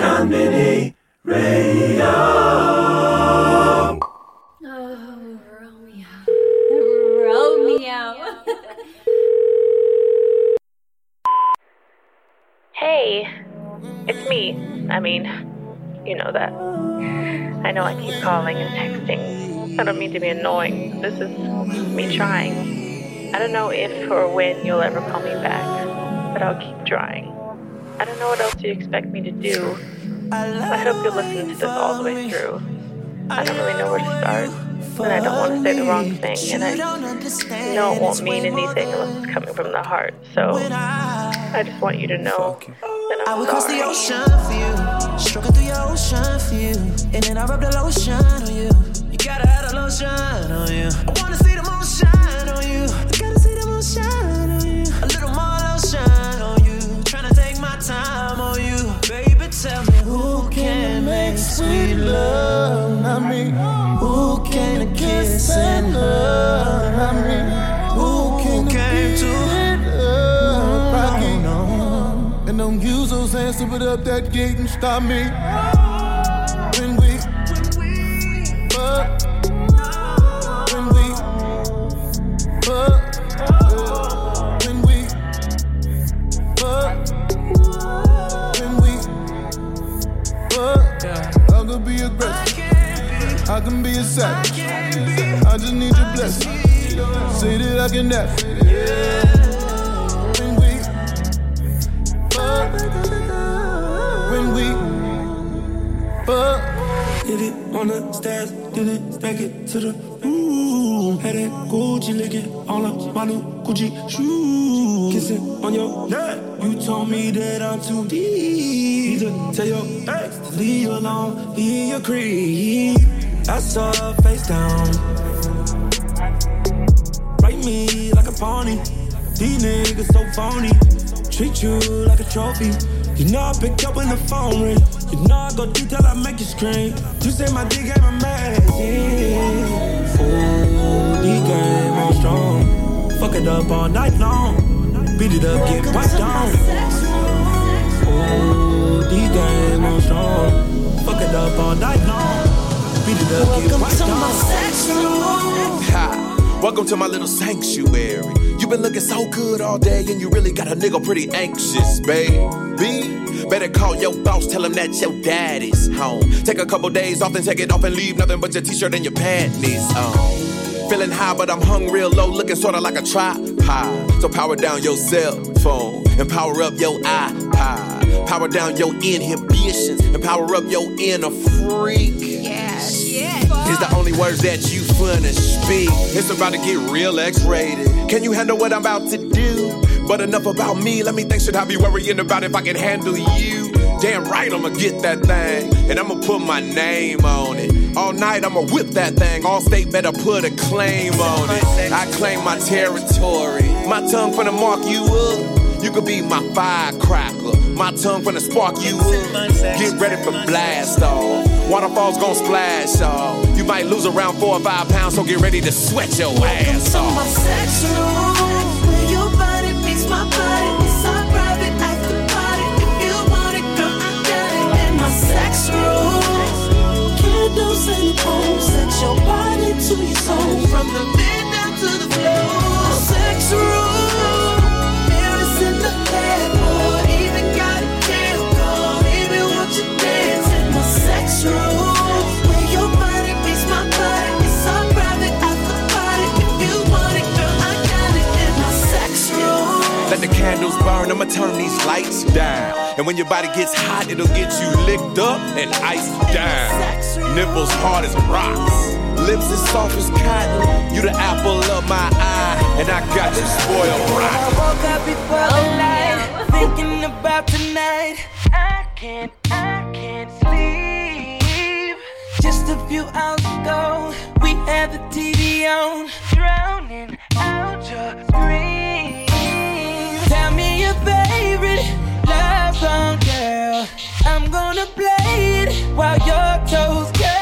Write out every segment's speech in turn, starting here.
Mini Radio. Oh. Romeo. Hey, it's me. I mean, you know that. I know I keep calling and texting. I don't mean to be annoying. This is me trying. I don't know if or when you'll ever call me back, but I'll keep trying. I don't know what else you expect me to do. I hope you'll listen to this all the way through. I don't really know where to start, and I don't want to say the wrong thing, and I know it won't mean anything unless it's coming from the heart. So I just want you to know that I I'm would cross the sorry. ocean for you, stroking through your ocean for you, and then I rub the lotion on you. You gotta have the lotion on you. I wanna love? Not me. Who can kiss and love? Not me. Who came to Rocky. And don't use those hands to put up that gate and stop me. I can be a savage. I just need your blessing. Say that I can have. When we fuck, when we fuck. Hit it on the stairs, did it, stack it to the room. Had that Gucci licking all up my new Gucci shoes. Kissing on your neck, you told me that I'm too deep. To tell your ex to leave you alone, leave your creep. I saw her face down. Write me like a pony. These niggas so phony. Treat you like a trophy. You know I pick up when the phone ring. You know I go deep till I make you scream. You say my D game amazing. Ooh, D game on strong. Fuck it up all night long. Beat it up, get right down. Ooh, D game on strong. Fuck it up all night long. It up, get right down. Ha! Welcome to my little sanctuary. You've been looking so good all day, and you really got a nigga pretty anxious, baby. Better call your boss, tell him that your daddy's home. Take a couple days off and take it off and leave nothing but your t-shirt and your panties on. Feeling high, but I'm hung real low, looking sorta like a tripod. So power down your cell phone and power up your iPod. Power down your inhibitions and power up your inner freak. Is the only words that you finna speak. It's about to get real X-rated. Can you handle what I'm about to do? But enough about me. Let me think. Should I be worrying about if I can handle you? Damn right, I'ma get that thing, and I'ma put my name on it. All night, I'ma whip that thing. Allstate better put a claim on it. I claim my territory. My tongue finna mark you up. You could be my firecracker. My tongue finna spark you. Get ready for blast off. Waterfalls gon' splash off. You might lose around four or five pounds, so get ready to sweat your ass to my off. section room, where your body meets my body. It's our private after party. If you want it, girl, I got it in my sex room. Candles and pole, set your body to your soul. From the bed down to the floor. Sex room, I'ma turn these lights down. And when your body gets hot, it'll get you licked up and iced down. Nipples hard as rocks, lips as soft as cotton. You the apple of my eye, and I got you spoiled I rotten. woke up before the oh, night, thinking about tonight. I can't, I can't sleep. Just a few hours ago, we had the TV on, drowning out your screams. Tell me your favorite love girl. I'm gonna play it while your toes curl.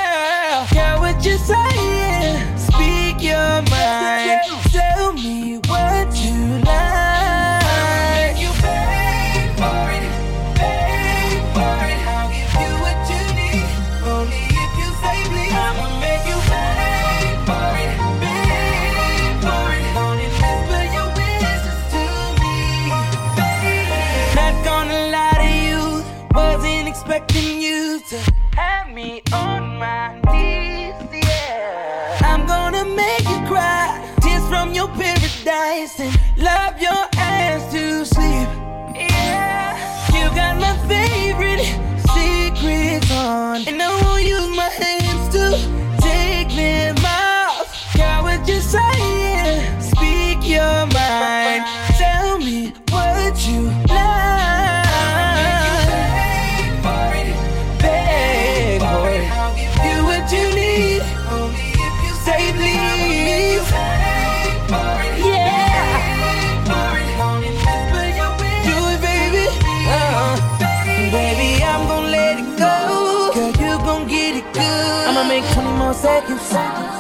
seconds.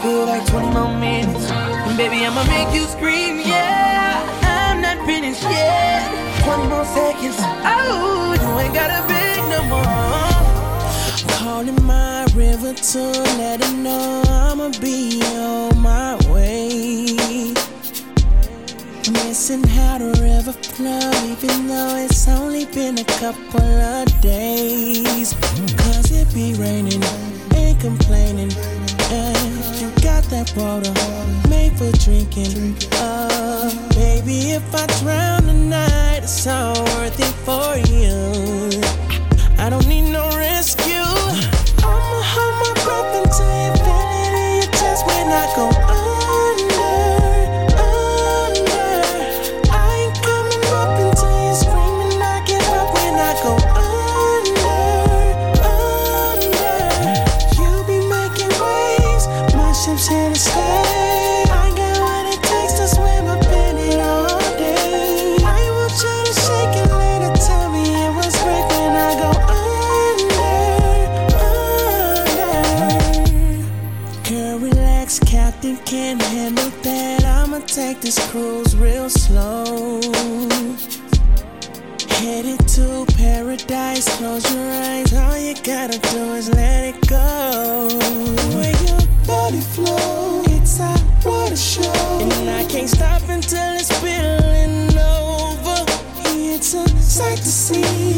Feel like 20 more minutes. And baby, I'ma make you scream, yeah. I'm not finished yet. 20 more seconds. Oh, you ain't gotta beg no more. Calling my river to let it know I'ma be on my way. Missing how the river flows, even though it's only been a couple of days. Cause it be raining complaining. And you got that water made for drinking. Oh, baby, if I drown tonight, it's all worth it for you. I don't need no risk. Close your eyes, all you gotta do is let it go. When your body flow, it's a water show. And I can't stop until it's spilling over. It's a sight to see.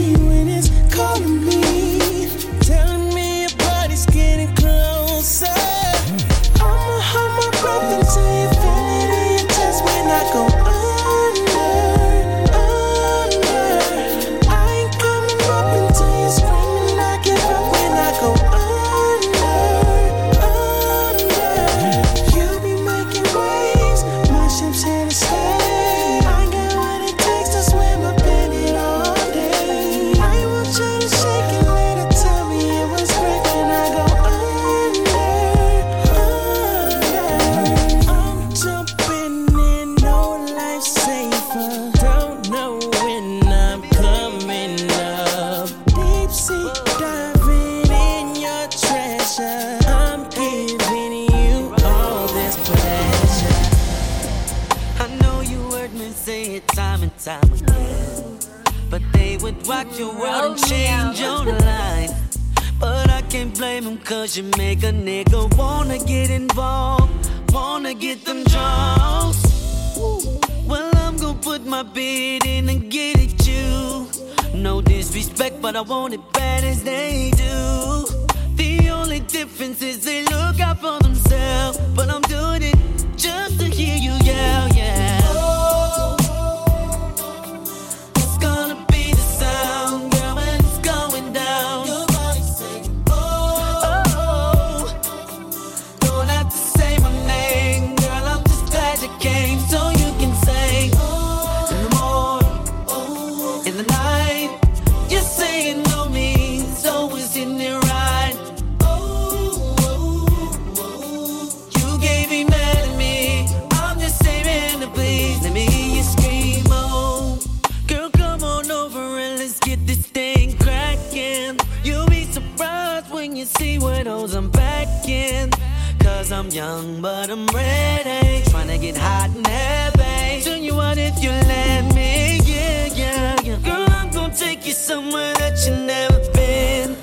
somewhere that you've never been.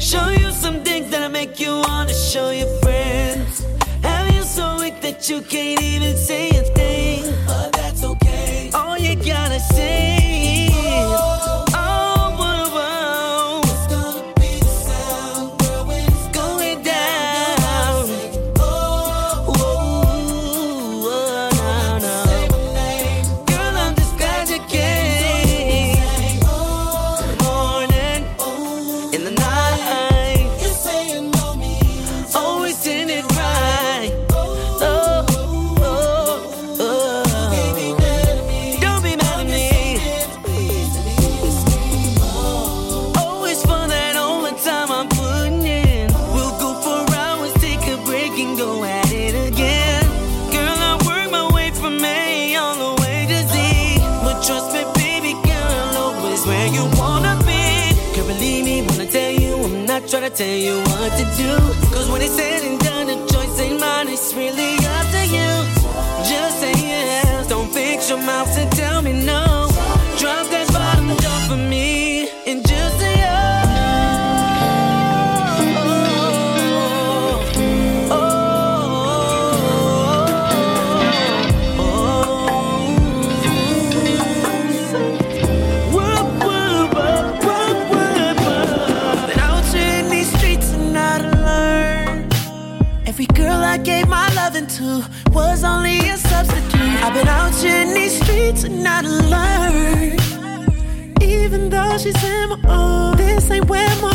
Show you some things that'll make you wanna show your friends. Have you so weak that you can't even say a thing? But that's okay. All you gotta say. And not learn. Even though she's in my own, this ain't where my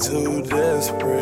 too desperate.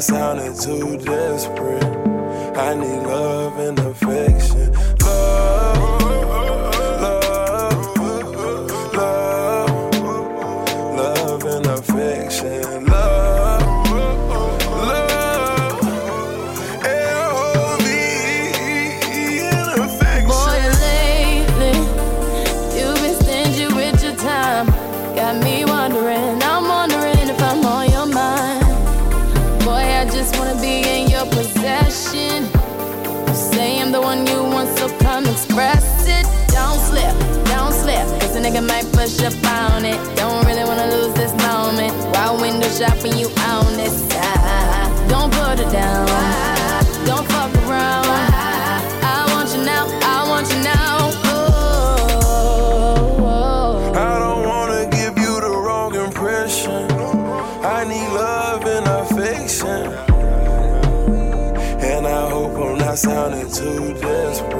sounded too desperate. I need love. when you this side. Don't put it down. Don't fuck around. I want you now. I want you now. I don't wanna give you the wrong impression. I need love and affection. And I hope I'm not sounding too desperate.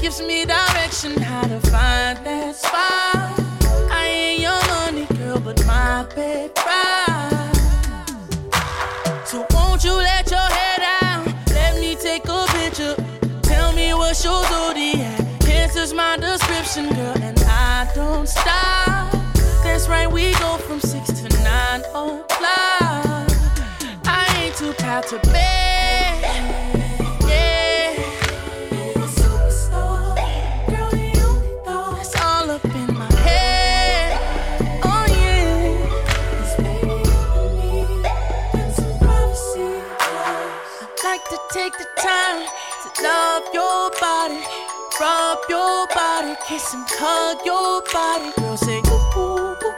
Gives me direction how to find that spot. I ain't your money, girl, but my bed ride. So won't you let your hair down? Let me take a picture. Tell me what's your zodiac. Answers my description, girl, and I don't stop. That's right, we go from six to nine o'clock. I ain't too proud to beg. Love your body, rub your body, kiss and hug your body. Girl, say ooh ooh ooh.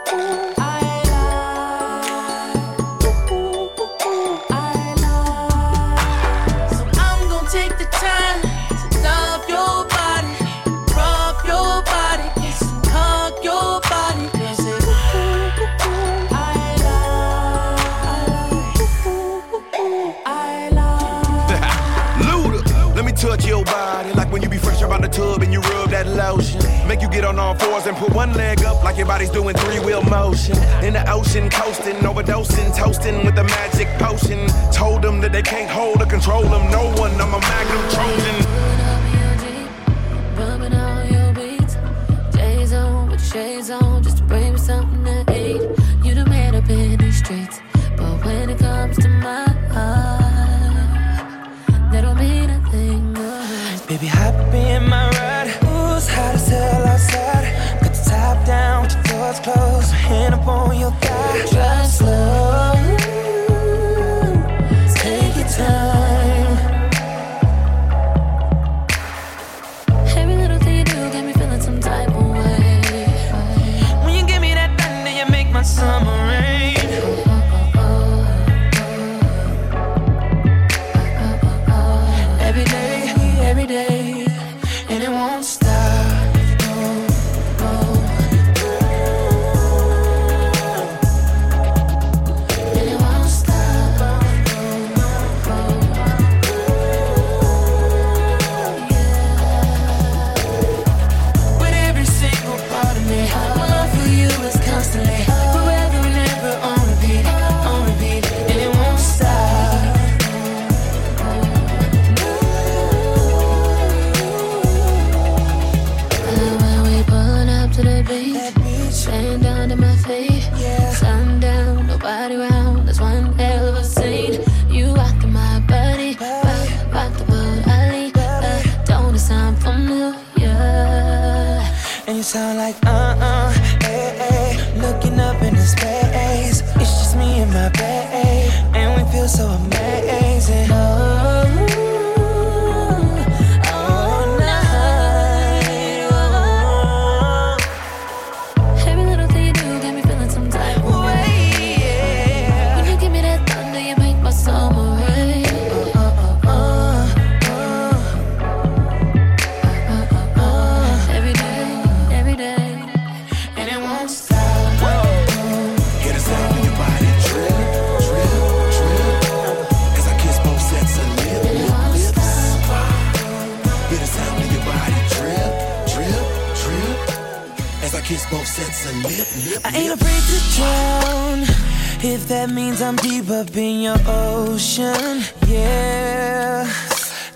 Get on all fours and put one leg up like your body's doing three wheel motion. In the ocean, coasting, overdosing, toasting with the magic potion. Told them that they can't hold or control them. No one, I'm a magnum Trojan. Rubbing all your beats. Days on with shades on, just to bring me something to eat. You done made up in these streets, but when it comes to my heart, that don't mean a thing. Baby, hop in my closed. My hand up on your thigh. Drive slow. Yeah,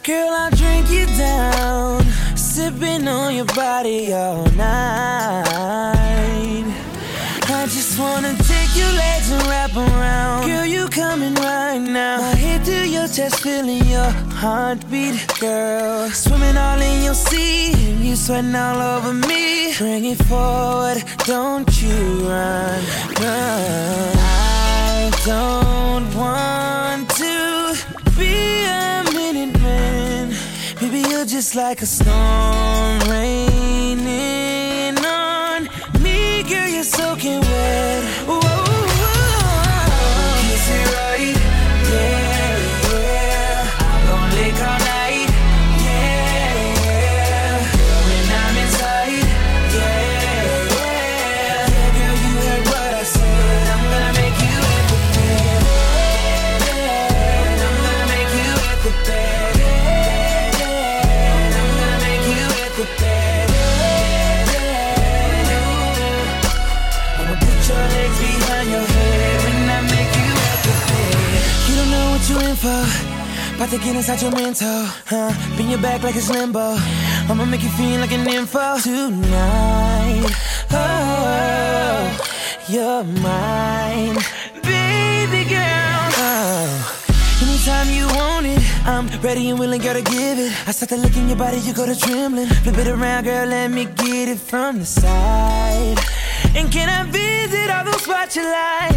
girl, I'll drink you down, sipping on your body all night. I just wanna take your legs and wrap around. Girl, you coming right now. My head to your chest, feeling your heartbeat, girl. Swimming all in your sea, you sweating all over me. Bring it forward, don't you run, run. I don't want to be a minute man. Baby, you're just like a storm raining on me. Girl, you're soaking wet. Whoa. Know what you in for. About to get inside your mental, huh? Bend your back like it's limbo. I'ma make you feel like an info tonight. Oh, you're mine, baby girl. Oh. Anytime you want it, I'm ready and willing, girl, to give it. I start to look in your body, you go to trembling. Flip it around, girl, let me get it from the side. And can I visit all those spots you like?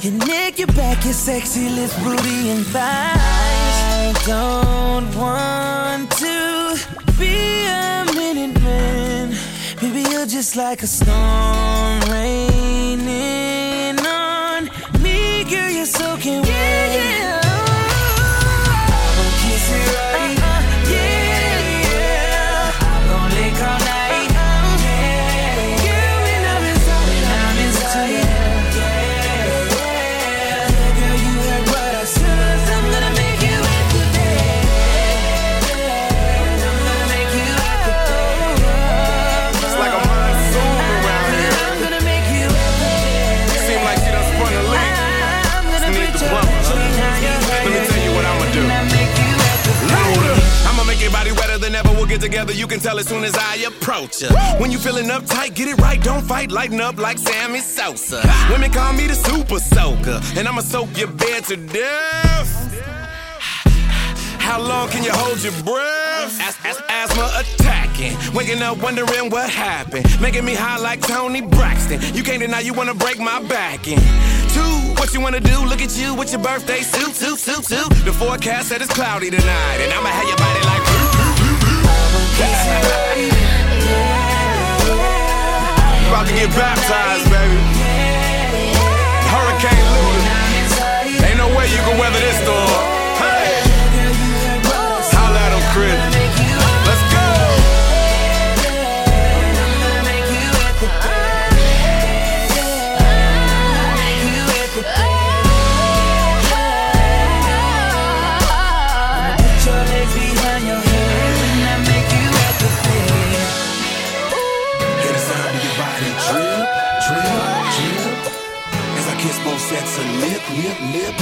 Your neck, your back, your sexy lips, booty, and thighs. I don't want to be a minute man. Baby, you're just like a storm raining on me. Girl, you're soaking wet. I'ma When you feeling uptight, get it right. Don't fight. Lighten up like Sammy Sosa. Women call me the super soaker, and I'ma soak your bed to death. How long can you hold your breath? As- as- asthma attacking. Waking up wondering what happened. Making me high like Toni Braxton. You can't deny you wanna break my back in. Two, what you wanna do? Look at you with your birthday suit, suit, suit, suit. The forecast said it's cloudy tonight, and I'ma have your body like. About to get baptized, baby. Hurricane Luna. Ain't no way you can weather this storm. Lip, lip.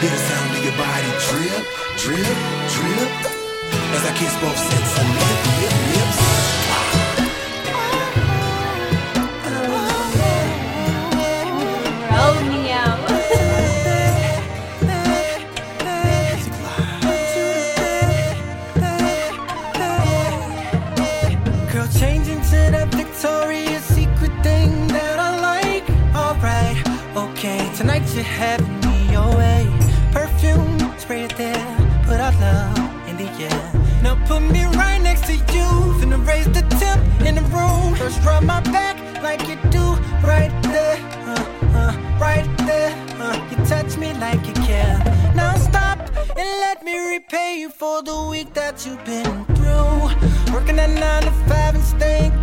Hear the sound of your body drip, drip, drip. As I kiss both sets of lip, lip, lips. The week that you've been through. Working at nine to five and staying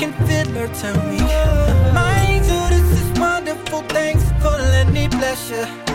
second fiddler tell me. My Jesus this is wonderful. Thanks for letting me bless you.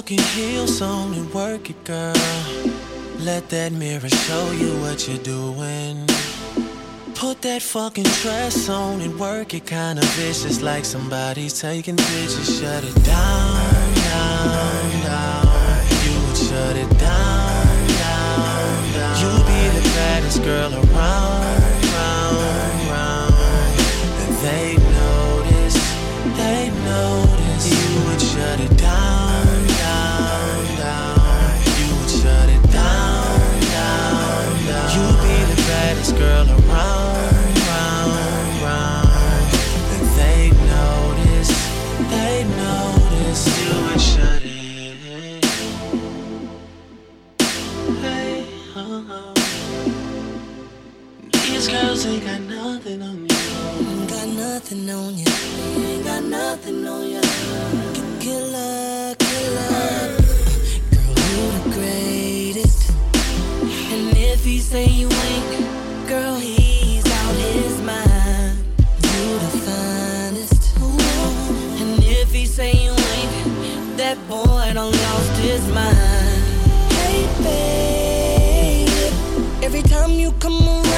talking heels on and work it, girl. Let that mirror show you what you're doing. Put that fucking dress on and work it kinda vicious like somebody's taking pictures. Shut it down, down, down. You would shut it down, down, down. You be the baddest girl around. nothing on you. Killer, the greatest. And if he say you ain't, girl, he's out his mind. You the finest. And if he say you ain't, that boy done lost his mind. Hey, babe. Every time you come around.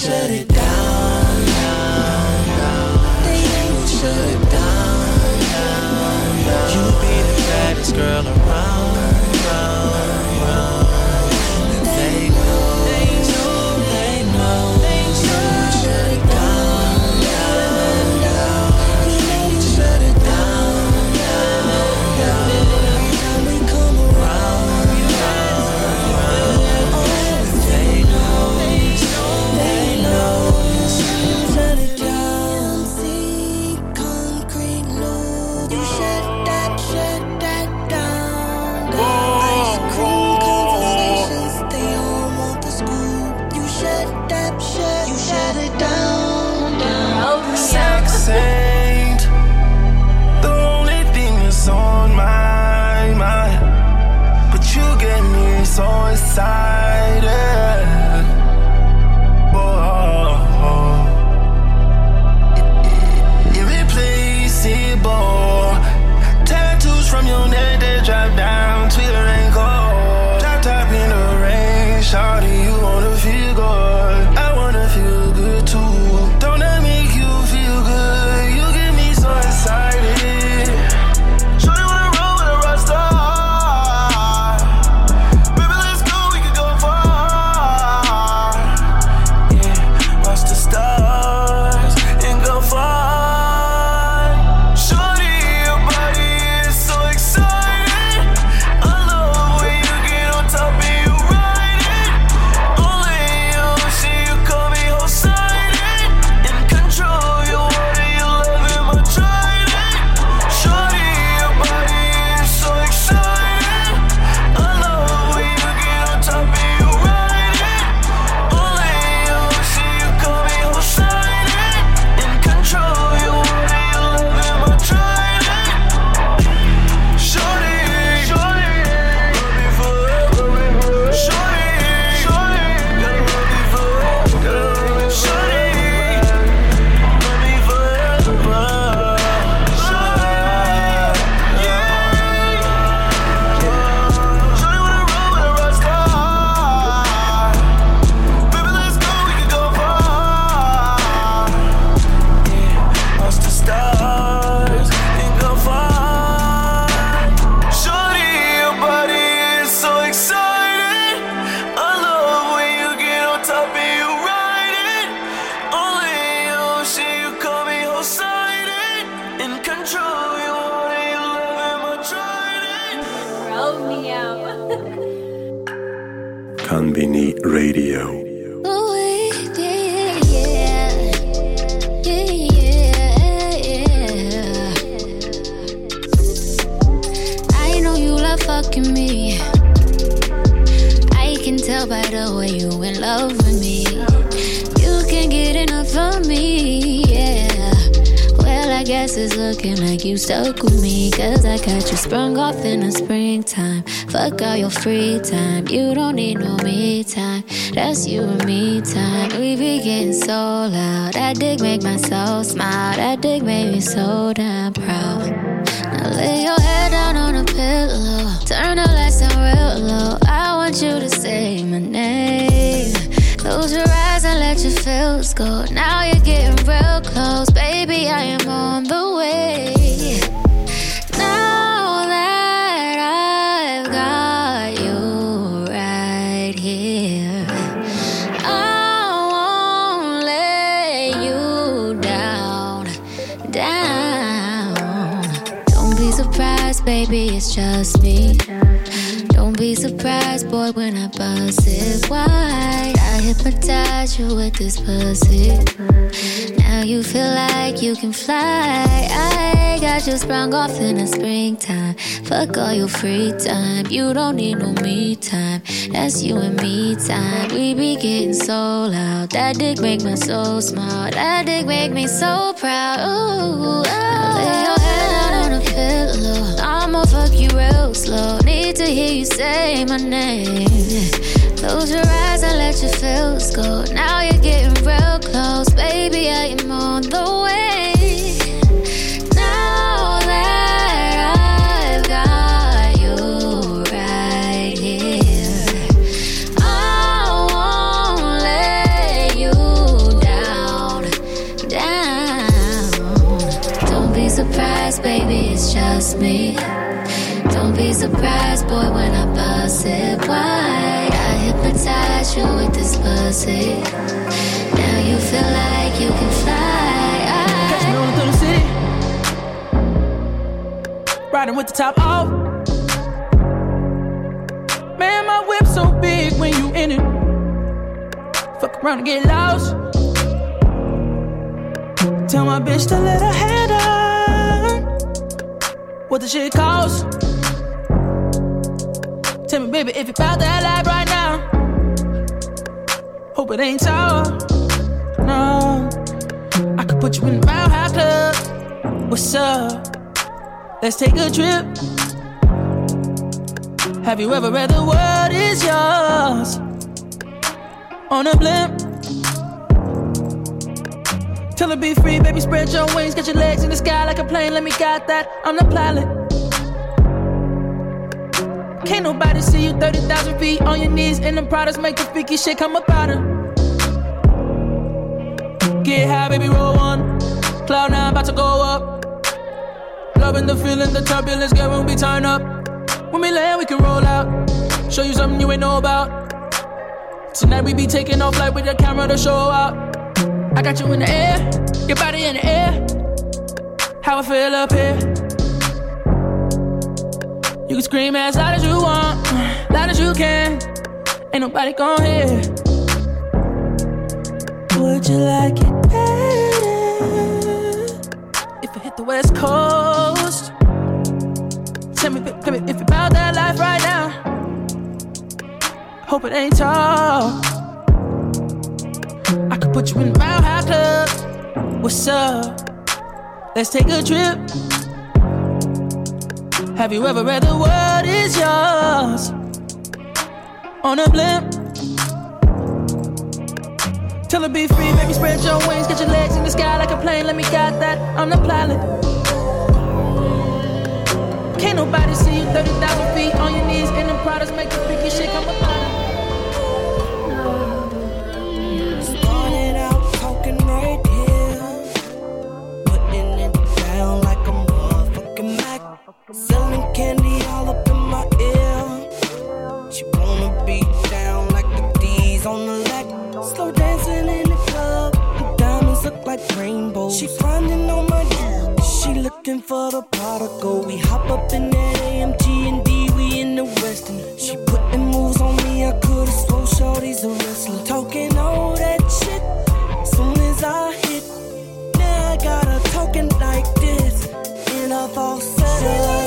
shut it free time. You with this pussy. Now you feel like you can fly. I got you sprung off in the springtime. Fuck all your free time. You don't need no me time. That's you and me time. We be getting so loud. That dick make my soul smile. That dick make me so proud. Ooh, oh. lay your head down on a pillow. I'ma fuck you real slow. Need to hear you say my name. Close your eyes and let your feels go. Now you're getting real close, baby. I am on the way. Now that I've got you right here, I won't let you down, down. Don't be surprised, baby. It's just me. Don't be surprised, boy, when I bust it wide. With this pussy. Now you feel like you can. Riding with the top off. Man, my whip so big when you in it. Fuck around and get lost. Tell my bitch to let her head down. What the shit cost? Tell me, baby, if you bout that life right now. Hope it ain't tall. No. I could put you in the High Club. What's up? Let's take a trip. Have you ever read the world is yours? On a blimp. Tell her be free, baby, spread your wings, get your legs in the sky like a plane. Let me guide that. I'm the pilot. Can't nobody see you 30,000 feet on your knees, and them products make the freaky shit come up out her. Get high, baby, roll one. Cloud nine about to go up. Loving the feeling, the turbulence, girl, when we turn up. When we land, we can roll out. Show you something you ain't know about. Tonight we be taking off like with the camera to show out. I got you in the air, your body in the air. How I feel up here. You can scream as loud as you want, loud as you can. Ain't nobody gon' hear. Would you like it better if I hit the West Coast? Tell me, tell me if you about that life right now. Hope it ain't tall. I could put you in the Mile High Club. What's up? Let's take a trip. Have you ever read the world is yours? On a blimp. Tell her be free, baby, spread your wings, get your legs in the sky like a plane. Let me guide that. I'm the pilot. Can't nobody see you 30,000 feet on your knees, and the products make the freaky shit come apart. Started out talking right here, putting it down like a motherfucking Mac. Selling candy all up in my ear. like rainbows. She grinding on my dick. She looking for the prodigal. We hop up in that AMG and D, we in the Western. She putting moves on me, I could've swore shorty's a wrestler. Talking all that shit, soon as I hit. Now I got her talking like this in a falsetto.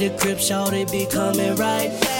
the crib, they be coming right back.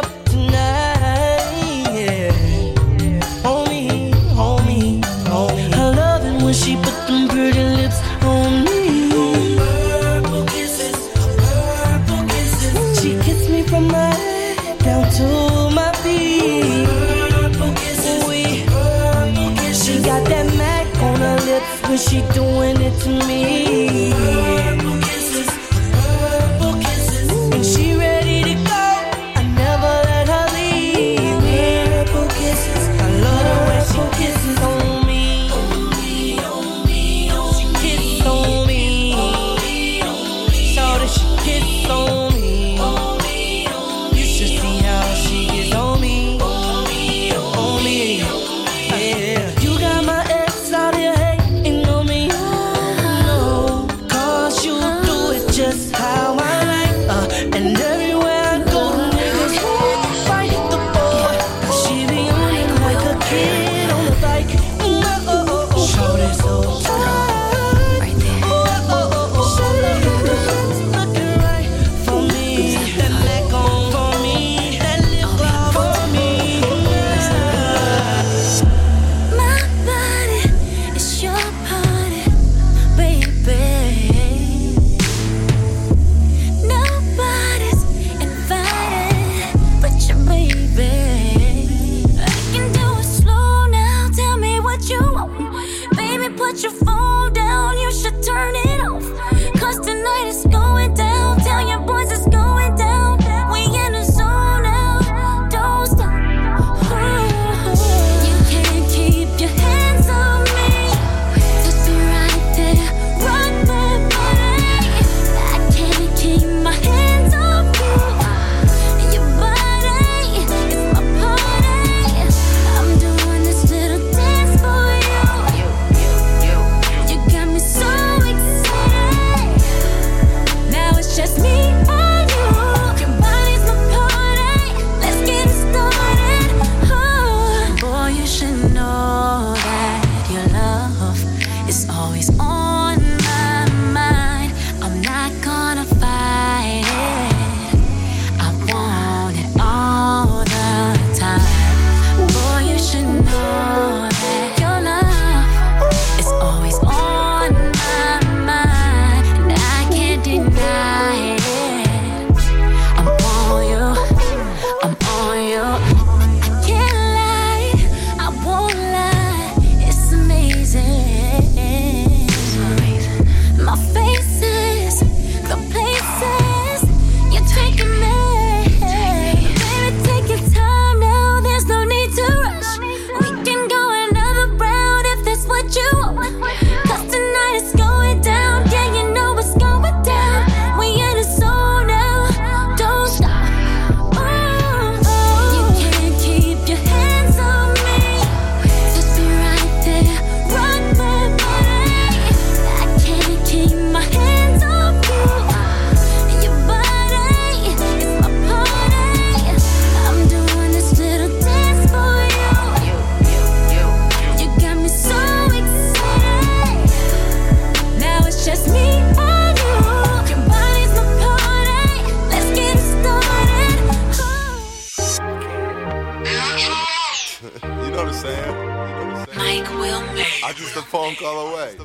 call away.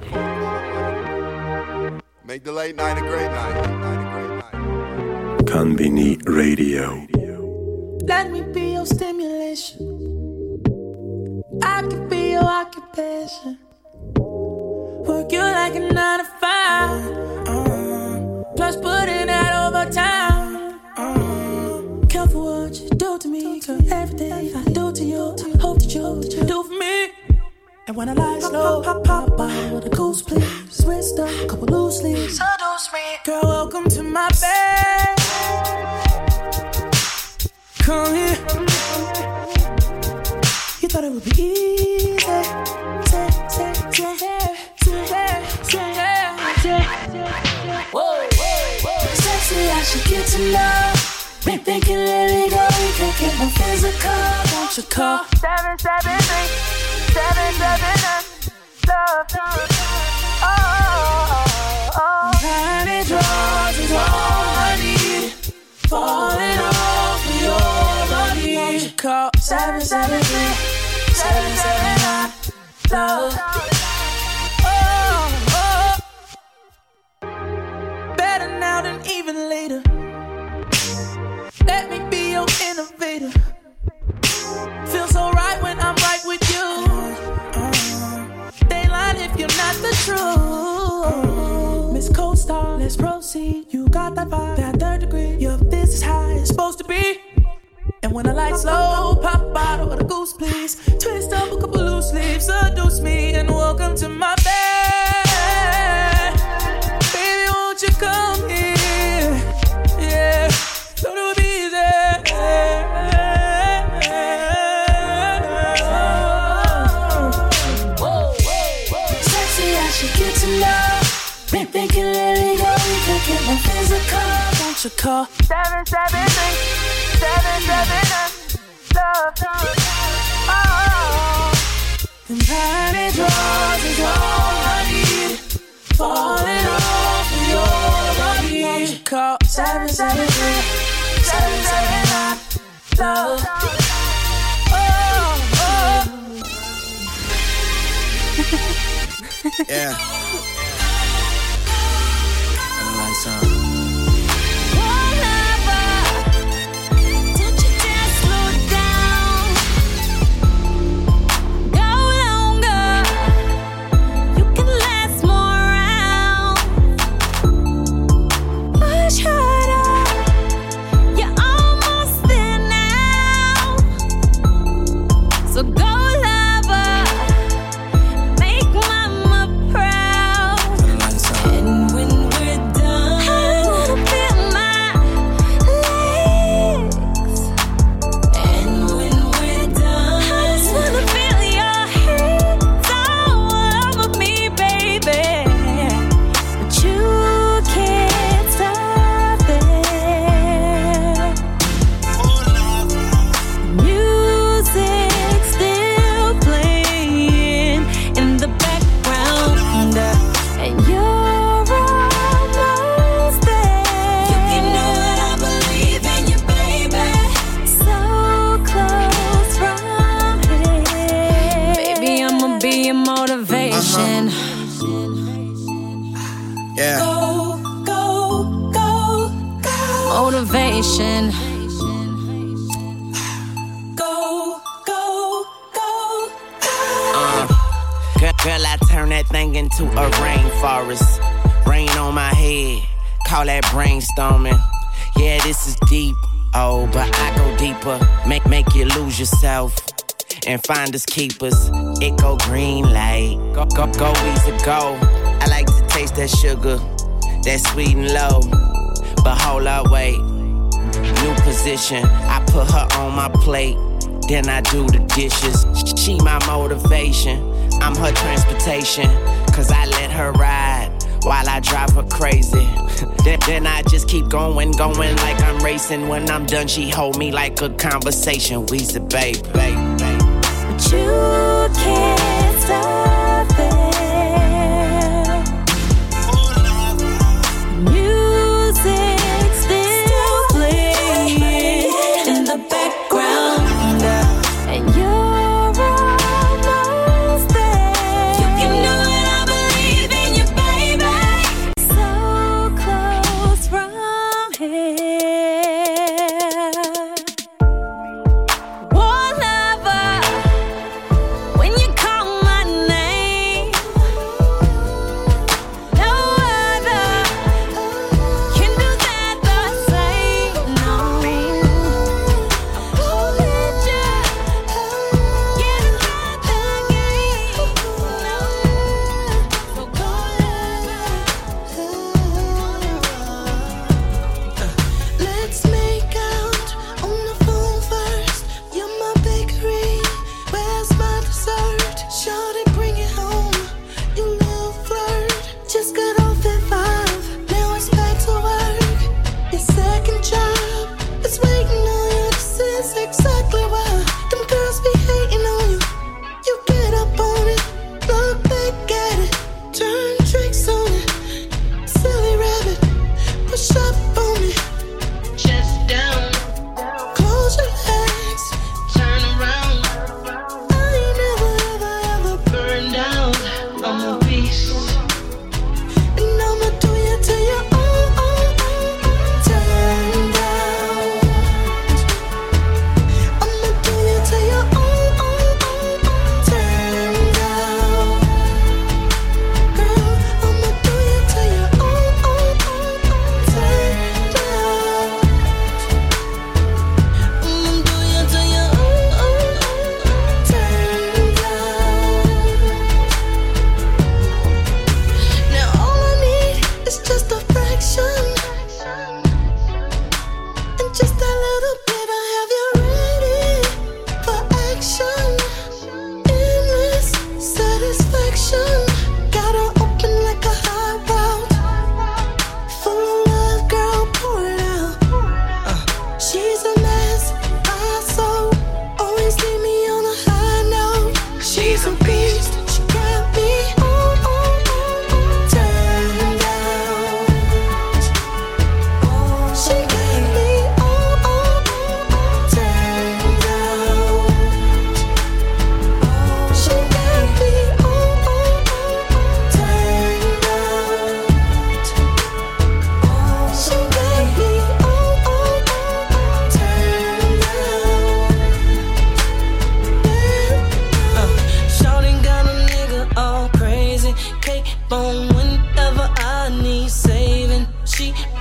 Make the late night a great night. Konbini Radio. Let me be your stimulation. I can be your occupation. Work you like a nine to five. Uh, plus put in that overtime. Uh, careful what you do to me, girl. Everything I do to you, hope that you do for me. And when I lie slow, pop, pop, pop, with a goose, please. Wrist up, couple loose sleeves. Seduce me. Girl, welcome to my bed. Come here. You thought it would be easy. Say, say, say, say, say, say, Whoa, whoa, whoa. Sexy, I should get to know. Been thinking, let me go. We could get more physical. Won't you call? Seven, seven, three, seven, seven, nine. Love. Oh, oh, oh. Tiny drugs is all I need. Falling your body. You call? Seven, seven, three, seven, seven, nine. Love. Oh, oh. Better now than even later. Let me be your innovator. You're not the truth. Miss Co-Star, let's proceed. You got that vibe, that third degree. Your this is how it's supposed to be. And when the like slow, pop bottle with a goose, please. Twist up a couple loose leaves, seduce me, and welcome to my bed. Won't call? Seven, seven, three, seven, seven, nine. Love, love. Oh, Them tiny drugs is all I need. Falling off of your body. Won't you call? Seven, seven, three, seven, seven, nine. Love. Oh, oh. Yeah. Yeah. Go, go, go, go. Motivation. Go, go, go, go. Uh, girl, girl, I turn that thing into a rainforest. Rain on my head, call that brainstorming. Yeah, this is deep. Oh, but I go deeper. Make make you lose yourself and find us keepers. It go green light, go go go easy go. Taste that sugar, that sweet and low. But hold up, wait. New position, I put her on my plate. Then I do the dishes. She my motivation. I'm her transportation. Cause I let her ride while I drive her crazy. then, I just keep going, going like I'm racing. When I'm done, she hold me like a conversation. We said, babe, babe, babe. But you can't stop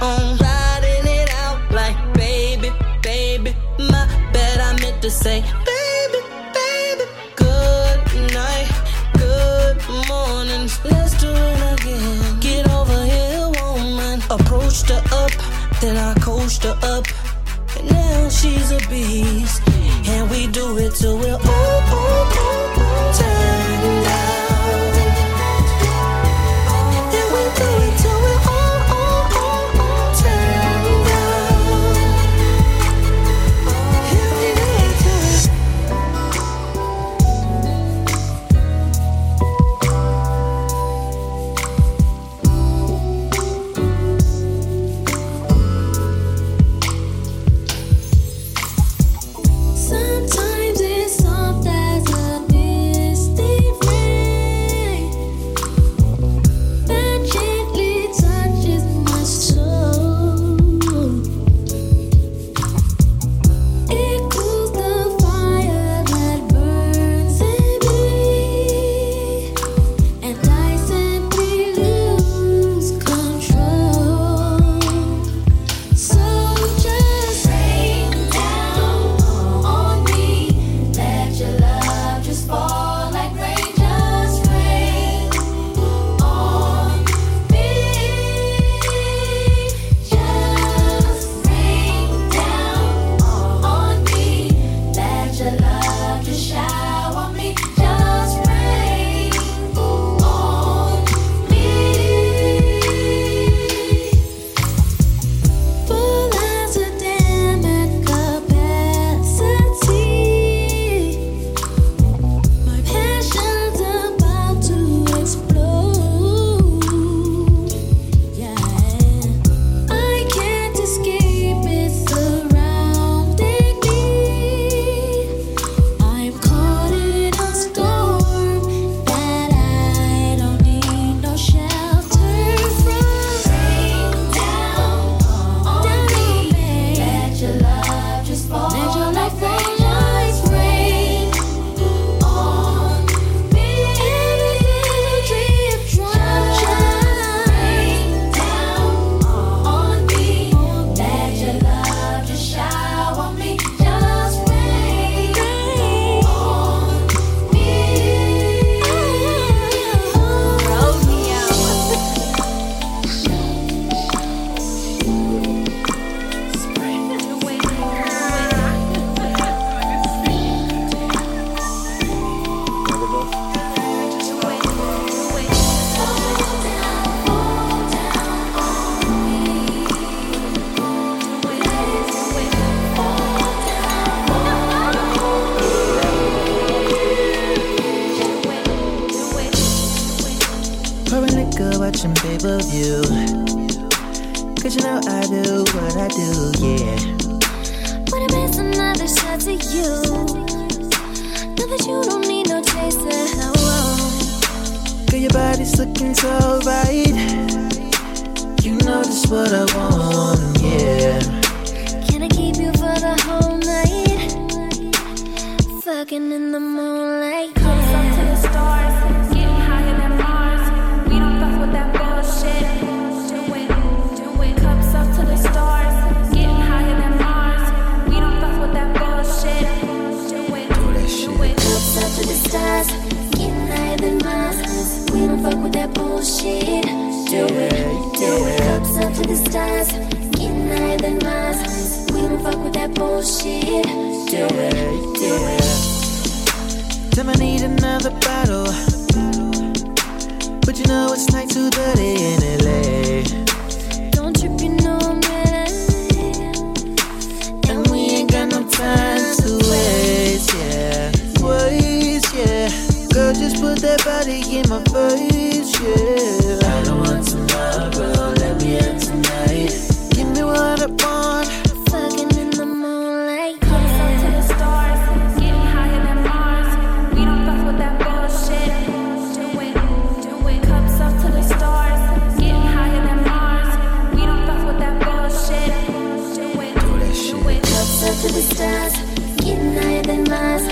on riding it out like baby, baby. My bad, I meant to say baby, baby. Good night, good morning. Let's do it again. Get over here, woman. Approached her up, then I coached her up. And now she's a beast. That bullshit. Do it, do it. Cups up to the stars, getting higher than Mars. We don't fuck with that bullshit. Do it, do it. Time I need another bottle. But you know it's night too dirty in LA. Don't trip, you know I'm And we ain't got no time to waste, yeah. Waste, yeah. Girl, just put that body in my face, yeah. I don't want tomorrow, let me in tonight. Give me what I want. Fucking in the moonlight. Comes up to the stars, getting higher than Mars. We don't fuck with that bullshit. Do it, do it. Cups up to the stars, getting higher than Mars. We don't fuck with that bullshit. Do it, do it. Cups up to the stars, getting higher than Mars.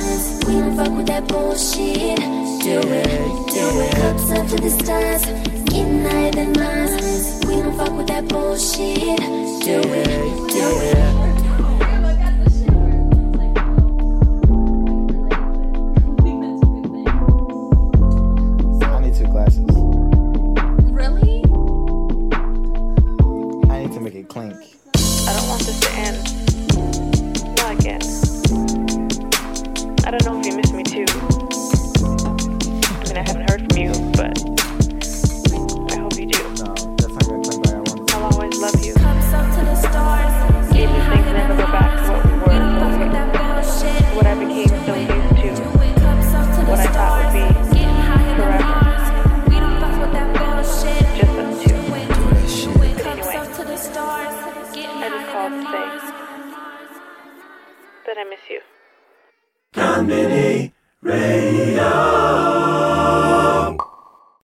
We don't fuck with that bullshit. Do it. Up to the stars, getting Mars. We don't fuck with that bullshit. Do it, do it.